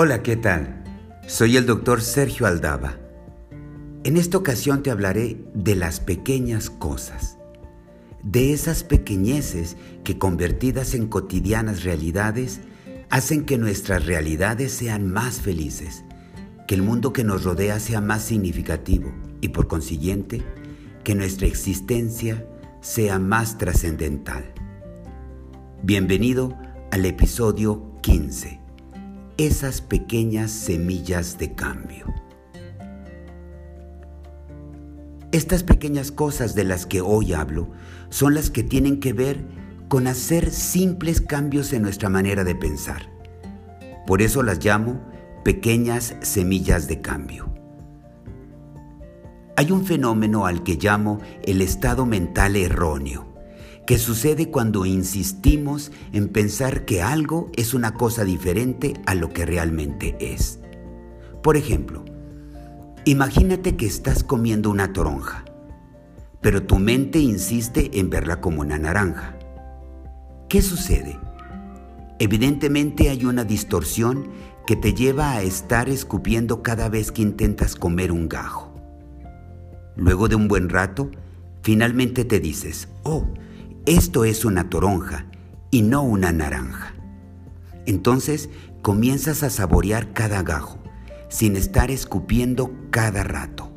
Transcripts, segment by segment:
Hola, ¿qué tal? Soy el doctor Sergio Aldaba. En esta ocasión te hablaré de las pequeñas cosas, de esas pequeñeces que convertidas en cotidianas realidades hacen que nuestras realidades sean más felices, que el mundo que nos rodea sea más significativo y por consiguiente que nuestra existencia sea más trascendental. Bienvenido al episodio 15 esas pequeñas semillas de cambio. Estas pequeñas cosas de las que hoy hablo son las que tienen que ver con hacer simples cambios en nuestra manera de pensar. Por eso las llamo pequeñas semillas de cambio. Hay un fenómeno al que llamo el estado mental erróneo que sucede cuando insistimos en pensar que algo es una cosa diferente a lo que realmente es. Por ejemplo, imagínate que estás comiendo una toronja, pero tu mente insiste en verla como una naranja. ¿Qué sucede? Evidentemente hay una distorsión que te lleva a estar escupiendo cada vez que intentas comer un gajo. Luego de un buen rato, finalmente te dices, oh, esto es una toronja y no una naranja. Entonces comienzas a saborear cada gajo, sin estar escupiendo cada rato.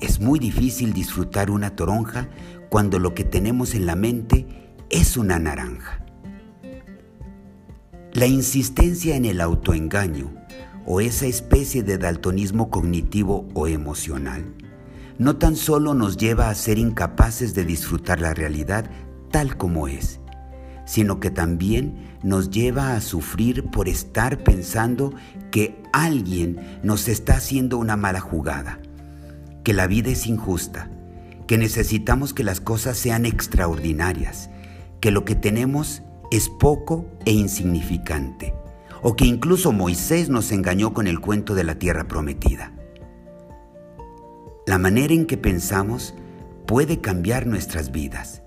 Es muy difícil disfrutar una toronja cuando lo que tenemos en la mente es una naranja. La insistencia en el autoengaño o esa especie de daltonismo cognitivo o emocional no tan solo nos lleva a ser incapaces de disfrutar la realidad tal como es, sino que también nos lleva a sufrir por estar pensando que alguien nos está haciendo una mala jugada, que la vida es injusta, que necesitamos que las cosas sean extraordinarias, que lo que tenemos es poco e insignificante, o que incluso Moisés nos engañó con el cuento de la tierra prometida. La manera en que pensamos puede cambiar nuestras vidas,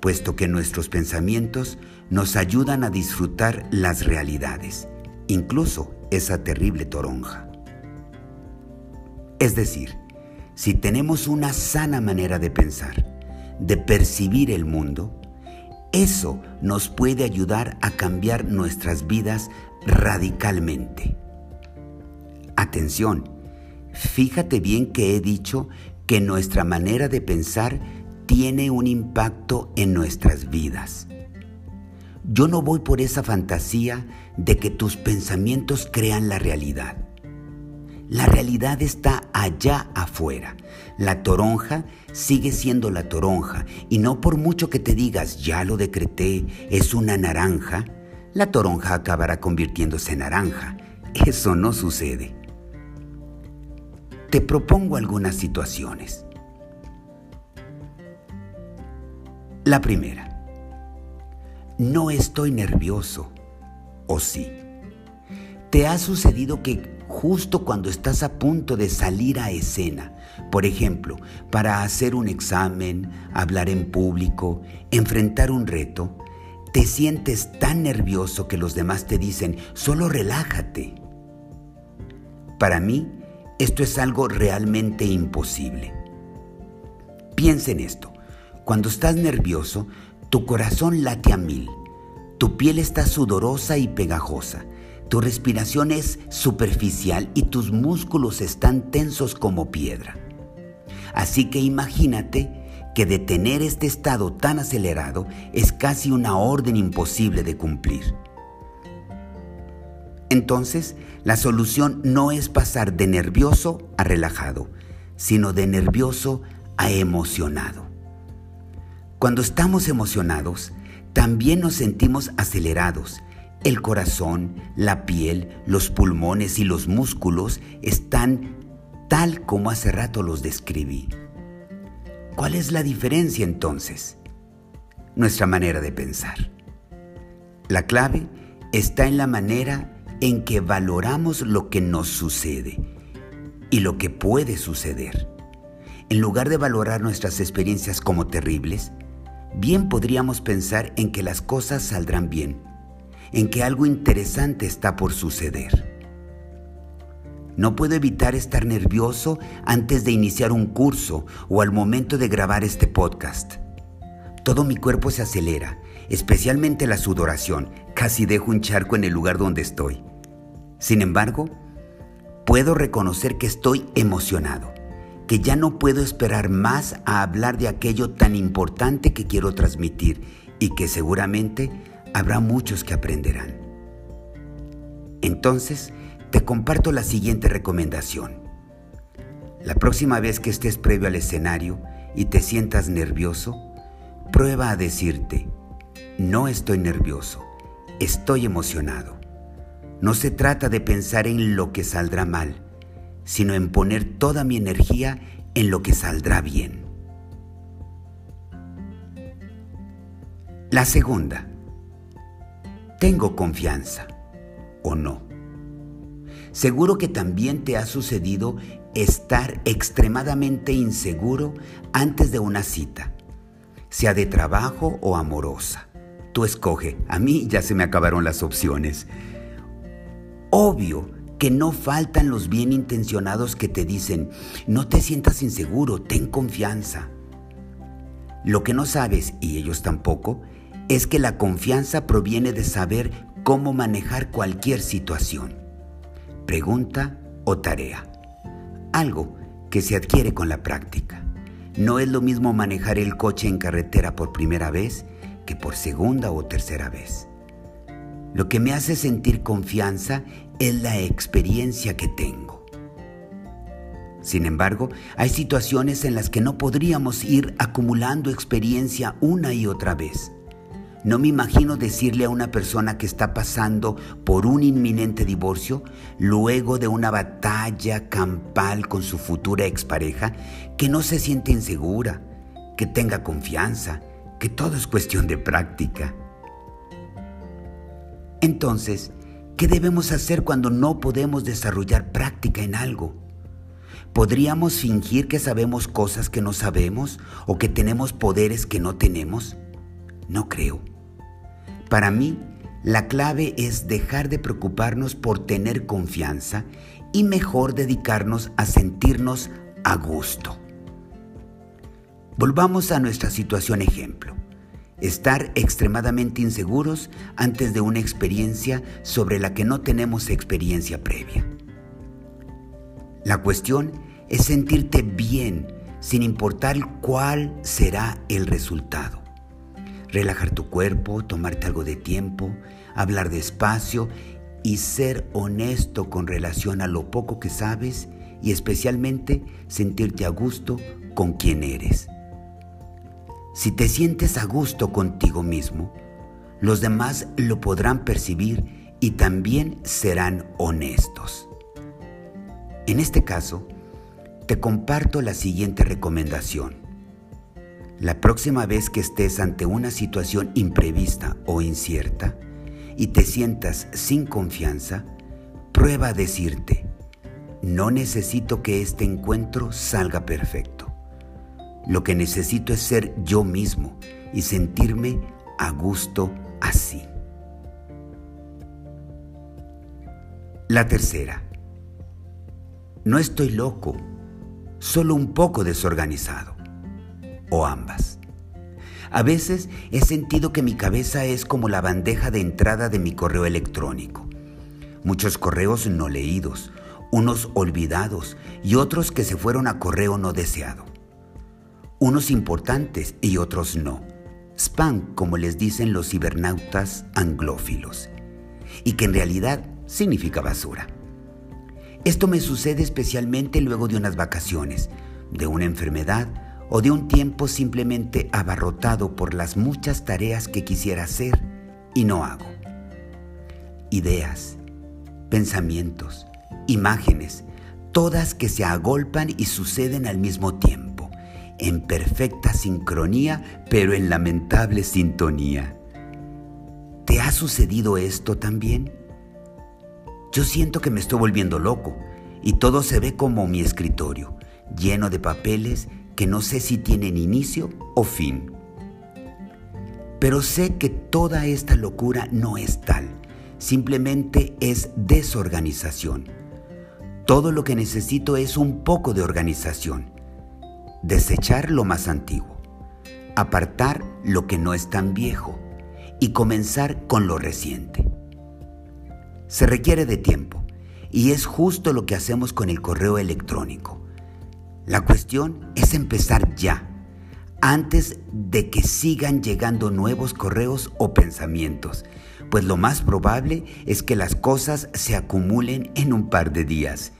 puesto que nuestros pensamientos nos ayudan a disfrutar las realidades, incluso esa terrible toronja. Es decir, si tenemos una sana manera de pensar, de percibir el mundo, eso nos puede ayudar a cambiar nuestras vidas radicalmente. Atención, Fíjate bien que he dicho que nuestra manera de pensar tiene un impacto en nuestras vidas. Yo no voy por esa fantasía de que tus pensamientos crean la realidad. La realidad está allá afuera. La toronja sigue siendo la toronja y no por mucho que te digas ya lo decreté, es una naranja, la toronja acabará convirtiéndose en naranja. Eso no sucede te propongo algunas situaciones. La primera, no estoy nervioso, ¿o sí? ¿Te ha sucedido que justo cuando estás a punto de salir a escena, por ejemplo, para hacer un examen, hablar en público, enfrentar un reto, te sientes tan nervioso que los demás te dicen, solo relájate? Para mí, esto es algo realmente imposible. Piensa en esto. Cuando estás nervioso, tu corazón late a mil, tu piel está sudorosa y pegajosa, tu respiración es superficial y tus músculos están tensos como piedra. Así que imagínate que detener este estado tan acelerado es casi una orden imposible de cumplir. Entonces, la solución no es pasar de nervioso a relajado, sino de nervioso a emocionado. Cuando estamos emocionados, también nos sentimos acelerados. El corazón, la piel, los pulmones y los músculos están tal como hace rato los describí. ¿Cuál es la diferencia entonces? Nuestra manera de pensar. La clave está en la manera en que valoramos lo que nos sucede y lo que puede suceder. En lugar de valorar nuestras experiencias como terribles, bien podríamos pensar en que las cosas saldrán bien, en que algo interesante está por suceder. No puedo evitar estar nervioso antes de iniciar un curso o al momento de grabar este podcast. Todo mi cuerpo se acelera, especialmente la sudoración. Casi dejo un charco en el lugar donde estoy. Sin embargo, puedo reconocer que estoy emocionado, que ya no puedo esperar más a hablar de aquello tan importante que quiero transmitir y que seguramente habrá muchos que aprenderán. Entonces, te comparto la siguiente recomendación. La próxima vez que estés previo al escenario y te sientas nervioso, prueba a decirte, no estoy nervioso, estoy emocionado. No se trata de pensar en lo que saldrá mal, sino en poner toda mi energía en lo que saldrá bien. La segunda, ¿tengo confianza o no? Seguro que también te ha sucedido estar extremadamente inseguro antes de una cita, sea de trabajo o amorosa. Tú escoge, a mí ya se me acabaron las opciones. Obvio que no faltan los bien intencionados que te dicen, no te sientas inseguro, ten confianza. Lo que no sabes, y ellos tampoco, es que la confianza proviene de saber cómo manejar cualquier situación pregunta o tarea. Algo que se adquiere con la práctica. No es lo mismo manejar el coche en carretera por primera vez que por segunda o tercera vez. Lo que me hace sentir confianza es la experiencia que tengo. Sin embargo, hay situaciones en las que no podríamos ir acumulando experiencia una y otra vez. No me imagino decirle a una persona que está pasando por un inminente divorcio, luego de una batalla campal con su futura expareja, que no se siente insegura, que tenga confianza, que todo es cuestión de práctica. Entonces, ¿qué debemos hacer cuando no podemos desarrollar práctica en algo? ¿Podríamos fingir que sabemos cosas que no sabemos o que tenemos poderes que no tenemos? No creo. Para mí, la clave es dejar de preocuparnos por tener confianza y mejor dedicarnos a sentirnos a gusto. Volvamos a nuestra situación ejemplo. Estar extremadamente inseguros antes de una experiencia sobre la que no tenemos experiencia previa. La cuestión es sentirte bien sin importar cuál será el resultado relajar tu cuerpo, tomarte algo de tiempo, hablar despacio y ser honesto con relación a lo poco que sabes y especialmente sentirte a gusto con quien eres. Si te sientes a gusto contigo mismo, los demás lo podrán percibir y también serán honestos. En este caso, te comparto la siguiente recomendación. La próxima vez que estés ante una situación imprevista o incierta y te sientas sin confianza, prueba a decirte, no necesito que este encuentro salga perfecto. Lo que necesito es ser yo mismo y sentirme a gusto así. La tercera. No estoy loco, solo un poco desorganizado o ambas. A veces he sentido que mi cabeza es como la bandeja de entrada de mi correo electrónico. Muchos correos no leídos, unos olvidados y otros que se fueron a correo no deseado. Unos importantes y otros no. Spam, como les dicen los cibernautas anglófilos. Y que en realidad significa basura. Esto me sucede especialmente luego de unas vacaciones, de una enfermedad o de un tiempo simplemente abarrotado por las muchas tareas que quisiera hacer y no hago. Ideas, pensamientos, imágenes, todas que se agolpan y suceden al mismo tiempo, en perfecta sincronía, pero en lamentable sintonía. ¿Te ha sucedido esto también? Yo siento que me estoy volviendo loco y todo se ve como mi escritorio, lleno de papeles que no sé si tienen inicio o fin. Pero sé que toda esta locura no es tal, simplemente es desorganización. Todo lo que necesito es un poco de organización. Desechar lo más antiguo, apartar lo que no es tan viejo y comenzar con lo reciente. Se requiere de tiempo y es justo lo que hacemos con el correo electrónico. La cuestión es empezar ya, antes de que sigan llegando nuevos correos o pensamientos, pues lo más probable es que las cosas se acumulen en un par de días.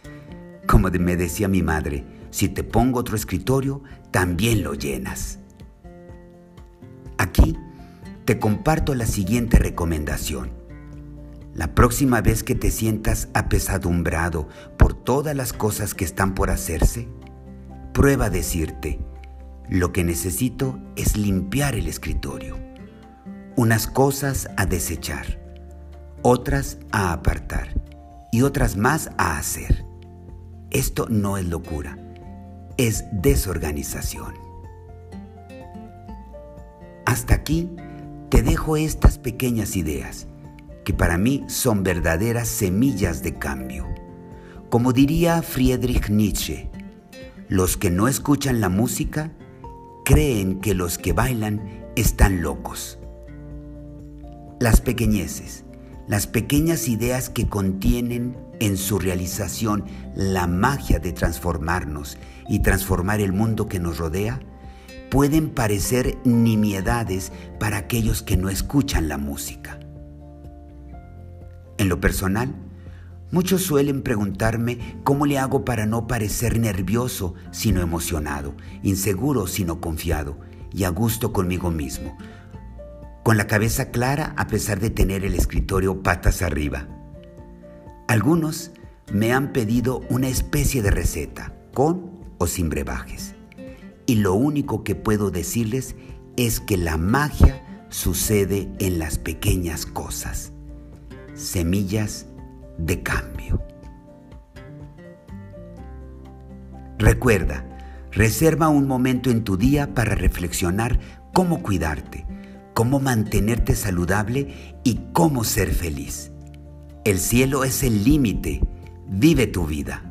Como me decía mi madre, si te pongo otro escritorio, también lo llenas. Aquí te comparto la siguiente recomendación. La próxima vez que te sientas apesadumbrado por todas las cosas que están por hacerse, prueba decirte, lo que necesito es limpiar el escritorio, unas cosas a desechar, otras a apartar y otras más a hacer. Esto no es locura, es desorganización. Hasta aquí te dejo estas pequeñas ideas que para mí son verdaderas semillas de cambio. Como diría Friedrich Nietzsche, los que no escuchan la música creen que los que bailan están locos. Las pequeñeces, las pequeñas ideas que contienen en su realización la magia de transformarnos y transformar el mundo que nos rodea, pueden parecer nimiedades para aquellos que no escuchan la música. En lo personal, muchos suelen preguntarme cómo le hago para no parecer nervioso sino emocionado, inseguro sino confiado y a gusto conmigo mismo, con la cabeza clara a pesar de tener el escritorio patas arriba. Algunos me han pedido una especie de receta, con o sin brebajes. Y lo único que puedo decirles es que la magia sucede en las pequeñas cosas, semillas de cambio. Recuerda, reserva un momento en tu día para reflexionar cómo cuidarte, cómo mantenerte saludable y cómo ser feliz. El cielo es el límite. Vive tu vida.